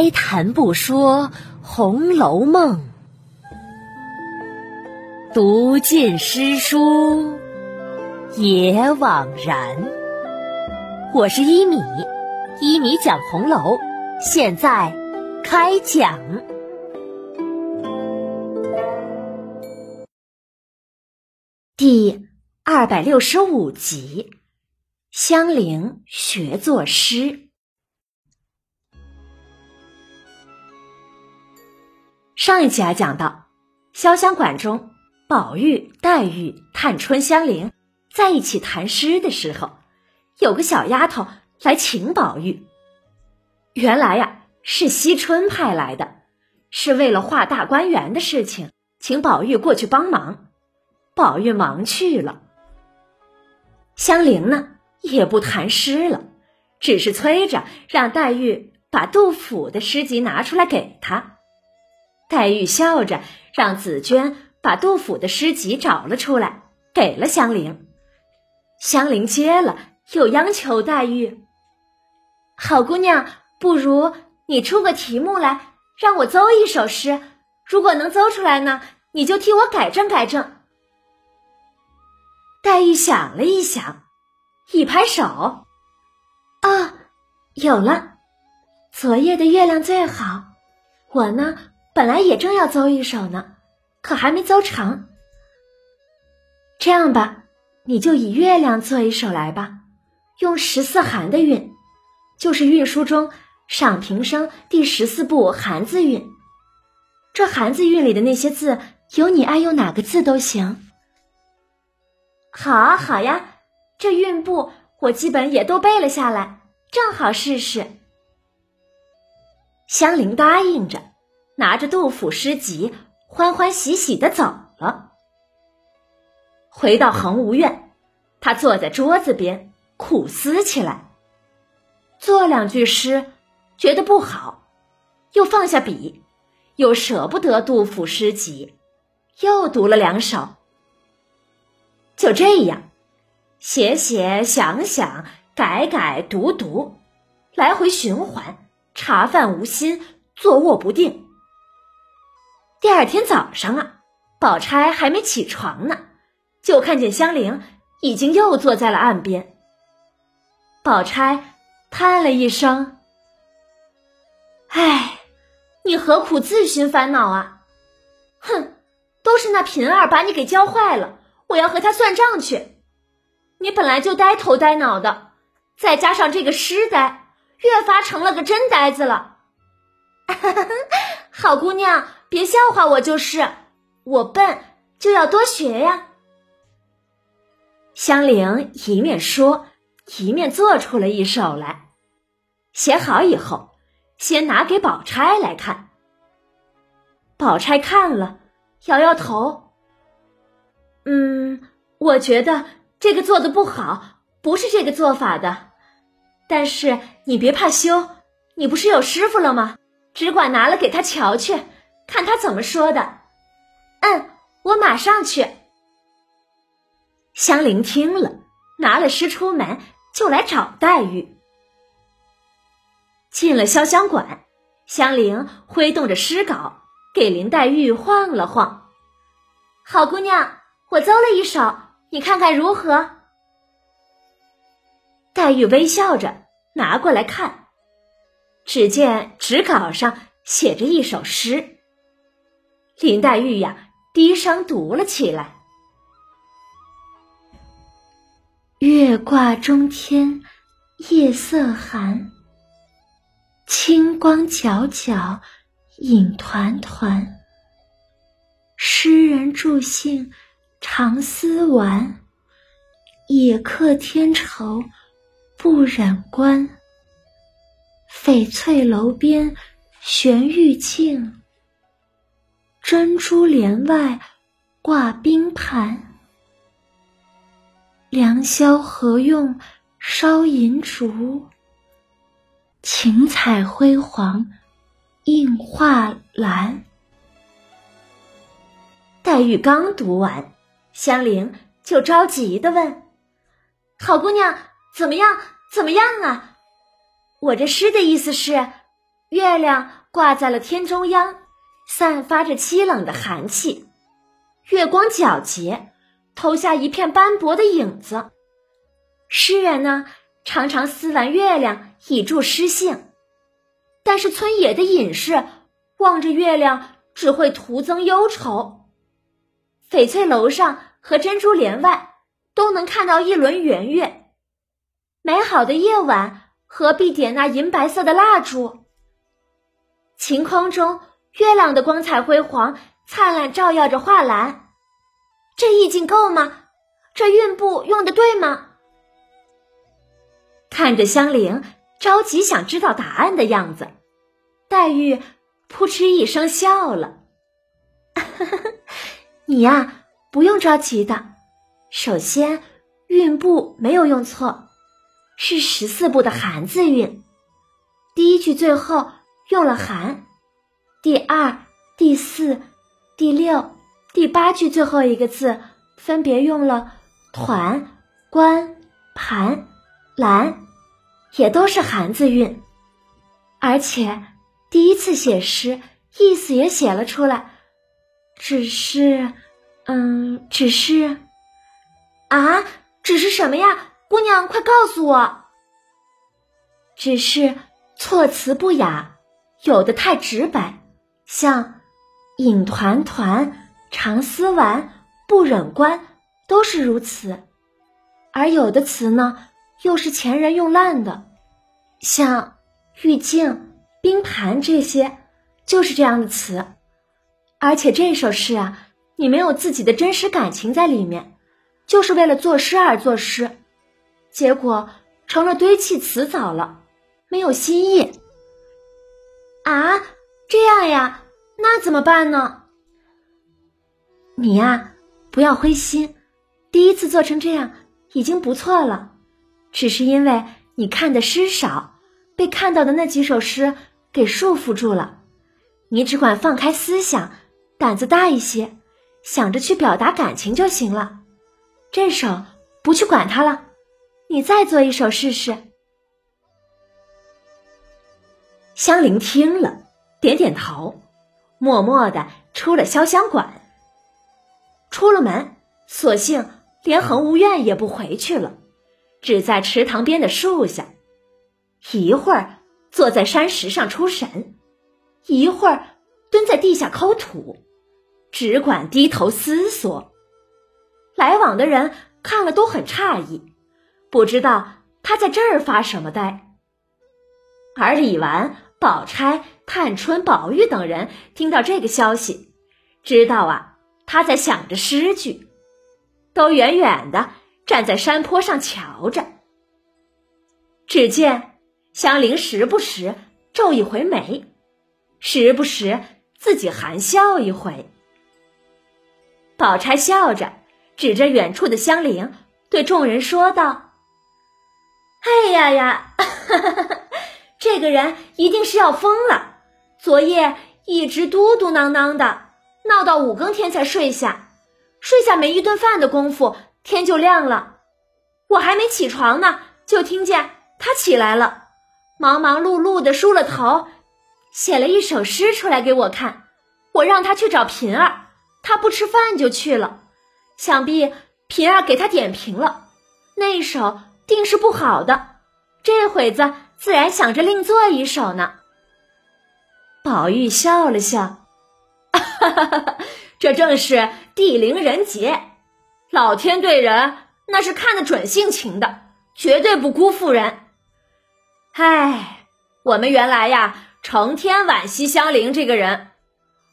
开谈不说《红楼梦》，读尽诗书也枉然。我是一米，一米讲红楼，现在开讲第二百六十五集：香菱学作诗。上一集啊，讲到潇湘馆中，宝玉、黛玉、探春、香菱在一起谈诗的时候，有个小丫头来请宝玉。原来呀，是惜春派来的，是为了画大观园的事情，请宝玉过去帮忙。宝玉忙去了。香菱呢，也不谈诗了，只是催着让黛玉把杜甫的诗集拿出来给他。黛玉笑着让紫娟把杜甫的诗集找了出来，给了香菱。香菱接了，又央求黛玉：“好姑娘，不如你出个题目来，让我奏一首诗。如果能奏出来呢，你就替我改正改正。”黛玉想了一想，一拍手：“啊，有了！昨夜的月亮最好。我呢？”本来也正要奏一首呢，可还没奏成。这样吧，你就以月亮做一首来吧，用十四寒的韵，就是韵书中赏平生第十四部寒字韵。这寒字韵里的那些字，有你爱用哪个字都行。好啊，好呀，这韵部我基本也都背了下来，正好试试。香菱答应着。拿着杜甫诗集，欢欢喜喜的走了。回到恒芜院，他坐在桌子边苦思起来。做两句诗，觉得不好，又放下笔，又舍不得杜甫诗集，又读了两首。就这样，写写想想，改改读读，来回循环，茶饭无心，坐卧不定。第二天早上啊，宝钗还没起床呢，就看见香菱已经又坐在了岸边。宝钗叹了一声：“唉，你何苦自寻烦恼啊？哼，都是那平儿把你给教坏了，我要和他算账去。你本来就呆头呆脑的，再加上这个诗呆，越发成了个真呆子了。好姑娘。”别笑话我，就是我笨，就要多学呀。香菱一面说，一面做出了一首来。写好以后，先拿给宝钗来看。宝钗看了，摇摇头：“嗯，我觉得这个做的不好，不是这个做法的。但是你别怕羞，你不是有师傅了吗？只管拿了给他瞧去。”看他怎么说的。嗯，我马上去。香菱听了，拿了诗出门，就来找黛玉。进了潇湘馆，香菱挥动着诗稿，给林黛玉晃了晃。好姑娘，我奏了一首，你看看如何？黛玉微笑着拿过来看，只见纸稿上写着一首诗。林黛玉呀，低声读了起来：“月挂中天，夜色寒。清光皎皎，影团团。诗人助兴常思玩，也客添愁不忍观。翡翠楼边悬玉镜。”珍珠帘外挂冰盘，良宵何用烧银烛？晴彩辉煌映画栏。黛玉刚读完，香菱就着急的问：“好姑娘，怎么样？怎么样啊？我这诗的意思是，月亮挂在了天中央，散发着凄冷的寒气。月光皎洁，投下一片斑驳的影子。诗人呢，常常思玩月亮以助诗兴，但是村野的隐士望着月亮，只会徒增忧愁。翡翠楼上和珍珠帘外都能看到一轮圆月。美好的夜晚，何必点那银白色的蜡烛？晴空中，月亮的光彩辉煌，灿烂照耀着画栏。这意境够吗？这韵步用的对吗？看着香菱着急想知道答案的样子，黛玉扑哧一声笑了：“ 你呀，不用着急的。首先，韵步没有用错，是十四部的寒字韵。第一句最后。”用了“寒”，第二、第四、第六、第八句最后一个字分别用了“团”“关”“盘”“兰”，也都是寒字韵。而且第一次写诗，意思也写了出来，只是，嗯，只是，啊，只是什么呀？姑娘，快告诉我。只是措辞不雅。有的太直白，像“影团团”“长丝丸”“不忍关”都是如此；而有的词呢，又是前人用烂的，像“玉镜”“冰盘”这些，就是这样的词。而且这首诗啊，你没有自己的真实感情在里面，就是为了作诗而作诗，结果成了堆砌词藻了，没有新意。啊，这样呀，那怎么办呢？你呀，不要灰心，第一次做成这样已经不错了，只是因为你看的诗少，被看到的那几首诗给束缚住了。你只管放开思想，胆子大一些，想着去表达感情就行了。这首不去管它了，你再做一首试试。香菱听了，点点头，默默的出了潇湘馆。出了门，索性连恒芜院也不回去了，只在池塘边的树下，一会儿坐在山石上出神，一会儿蹲在地下抠土，只管低头思索。来往的人看了都很诧异，不知道他在这儿发什么呆。而李纨。宝钗、探春、宝玉等人听到这个消息，知道啊，他在想着诗句，都远远的站在山坡上瞧着。只见香菱时不时皱一回眉，时不时自己含笑一回。宝钗笑着指着远处的香菱，对众人说道：“哎呀呀！”哈哈哈这个人一定是要疯了，昨夜一直嘟嘟囔囔的，闹到五更天才睡下，睡下没一顿饭的功夫，天就亮了。我还没起床呢，就听见他起来了，忙忙碌碌的梳了头，写了一首诗出来给我看。我让他去找平儿，他不吃饭就去了，想必平儿给他点评了，那一首定是不好的。这会子。自然想着另做一首呢。宝玉笑了笑，哈哈哈！这正是地灵人杰，老天对人那是看得准性情的，绝对不辜负人。唉，我们原来呀，成天惋惜香菱这个人，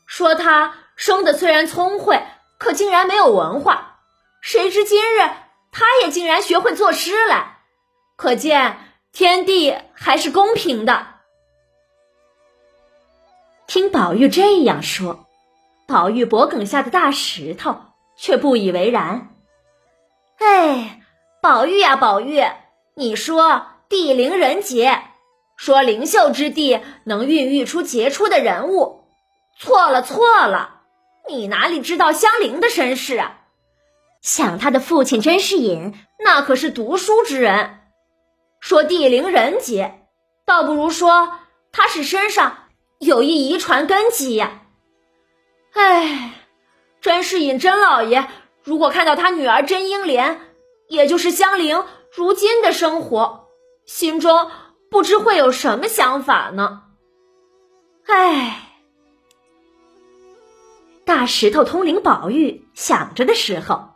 说她生的虽然聪慧，可竟然没有文化。谁知今日他也竟然学会作诗来，可见。天地还是公平的。听宝玉这样说，宝玉脖梗下的大石头却不以为然。哎，宝玉呀，宝玉，你说地灵人杰，说灵秀之地能孕育出杰出的人物，错了错了，你哪里知道香菱的身世啊？想他的父亲甄士隐，那可是读书之人。说地灵人杰，倒不如说他是身上有一遗传根基呀。哎，甄士隐甄老爷如果看到他女儿甄英莲，也就是香菱如今的生活，心中不知会有什么想法呢？哎，大石头通灵宝玉想着的时候，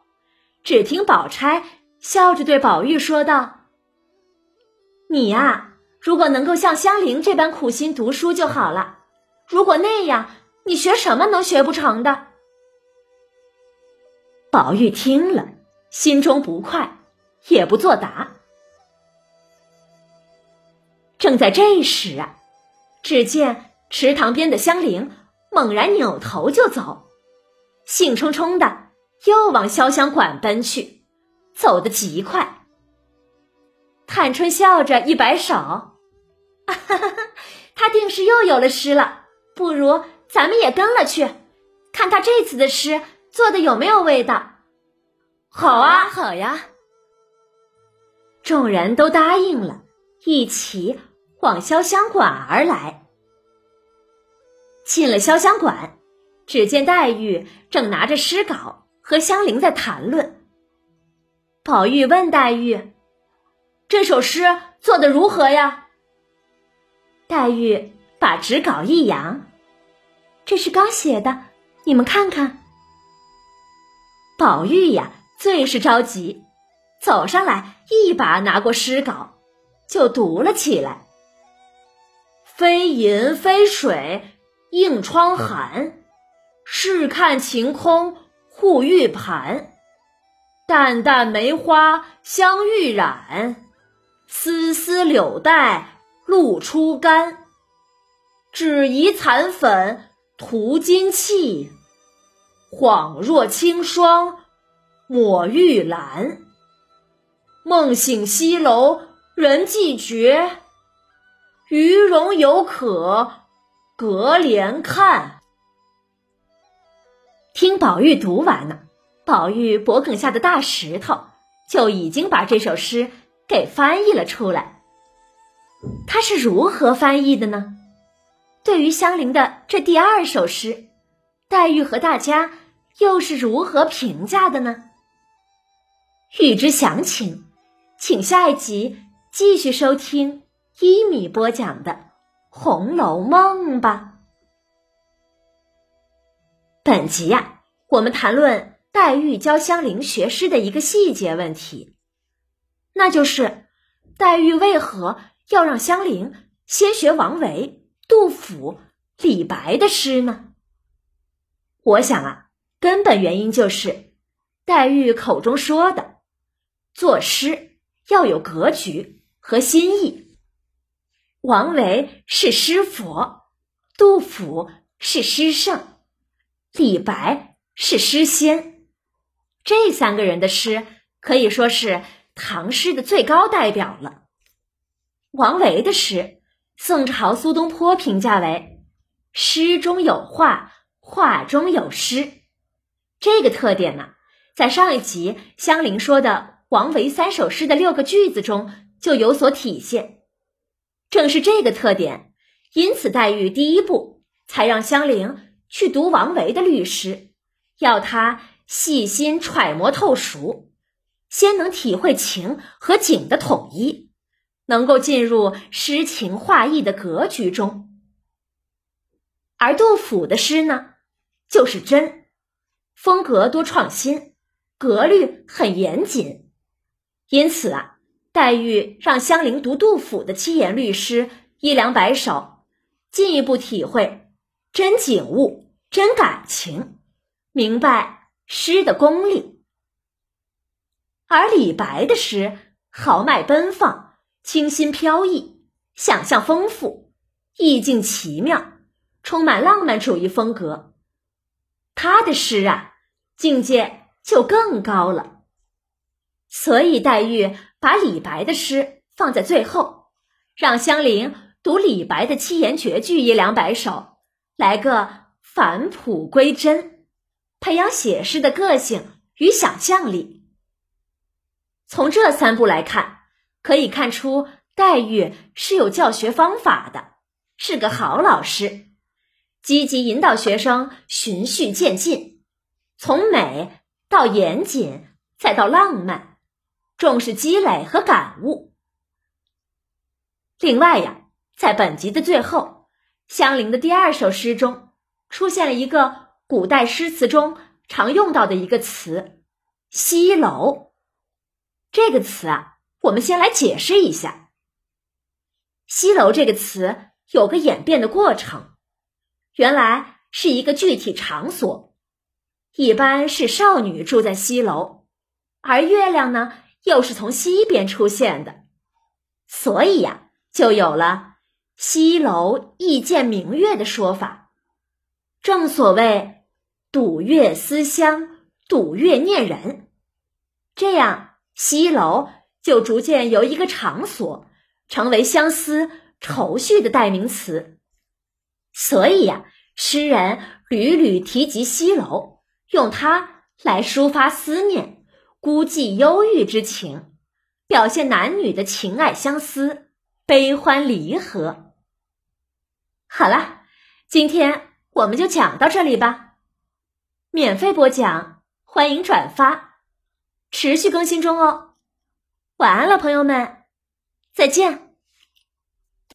只听宝钗笑着对宝玉说道：“你呀，如果能够像香菱这般苦心读书就好了。如果那样，你学什么能学不成的？”宝玉听了，心中不快，也不作答。正在这时啊，只见池塘边的香菱猛然扭头就走，兴冲冲的又往潇湘馆奔去，走得极快。探春笑着一摆手：“哈哈，他定是又有了诗了，不如咱们也跟了去，看他这次的诗。”做的有没有味道？好啊，好呀！众人都答应了，一起往潇湘馆而来。进了潇湘馆，只见黛玉正拿着诗稿和香菱在谈论。宝玉问黛玉：“这首诗做的如何呀？”黛玉把纸稿一扬：“这是刚写的，你们看看。”宝玉呀，最是着急，走上来一把拿过诗稿，就读了起来：“飞银飞水映窗寒，试看晴空护玉盘。淡淡梅花香欲染，丝丝柳带露初干。只疑残粉涂金器。”恍若清霜抹玉兰，梦醒西楼人寂绝，鱼荣犹可隔帘看。听宝玉读完了，宝玉脖梗下的大石头就已经把这首诗给翻译了出来。他是如何翻译的呢？对于香菱的这第二首诗，黛玉和大家。又是如何评价的呢？欲知详情，请下一集继续收听一米播讲的《红楼梦》吧。本集呀，我们谈论黛玉教香菱学诗的一个细节问题，那就是黛玉为何要让香菱先学王维、杜甫、李白的诗呢？我想啊。根本原因就是，黛玉口中说的，作诗要有格局和心意。王维是诗佛，杜甫是诗圣，李白是诗仙，这三个人的诗可以说是唐诗的最高代表了。王维的诗，宋朝苏东坡评价为“诗中有画，画中有诗”。这个特点呢，在上一集香菱说的王维三首诗的六个句子中就有所体现。正是这个特点，因此黛玉第一步才让香菱去读王维的律诗，要他细心揣摩透熟，先能体会情和景的统一，能够进入诗情画意的格局中。而杜甫的诗呢，就是真。风格多创新，格律很严谨，因此啊，黛玉让香菱读杜甫的七言律诗一两百首，进一步体会真景物、真感情，明白诗的功力。而李白的诗豪迈奔放、清新飘逸、想象丰富、意境奇妙，充满浪漫主义风格，他的诗啊。境界就更高了，所以黛玉把李白的诗放在最后，让香菱读李白的七言绝句一两百首，来个返璞归真，培养写诗的个性与想象力。从这三步来看，可以看出黛玉是有教学方法的，是个好老师，积极引导学生循序渐进，从美到严谨，再到浪漫，重视积累和感悟。另外呀，在本集的最后，香菱的第二首诗中出现了一个古代诗词中常用到的一个词“西楼”。这个词啊，我们先来解释一下。“西楼”这个词有个演变的过程，原来是一个具体场所，一般是少女住在西楼，而月亮呢，又是从西边出现的，所以呀。就有了“西楼易见明月”的说法。正所谓“睹月思乡，睹月念人”，这样西楼就逐渐由一个场所成为相思愁绪的代名词。所以呀，诗人屡屡提及西楼，用它来抒发思念、孤寂忧郁之情，表现男女的情爱相思。悲欢离合。好啦，今天我们就讲到这里吧。免费播讲，欢迎转发，持续更新中哦。晚安了，朋友们，再见。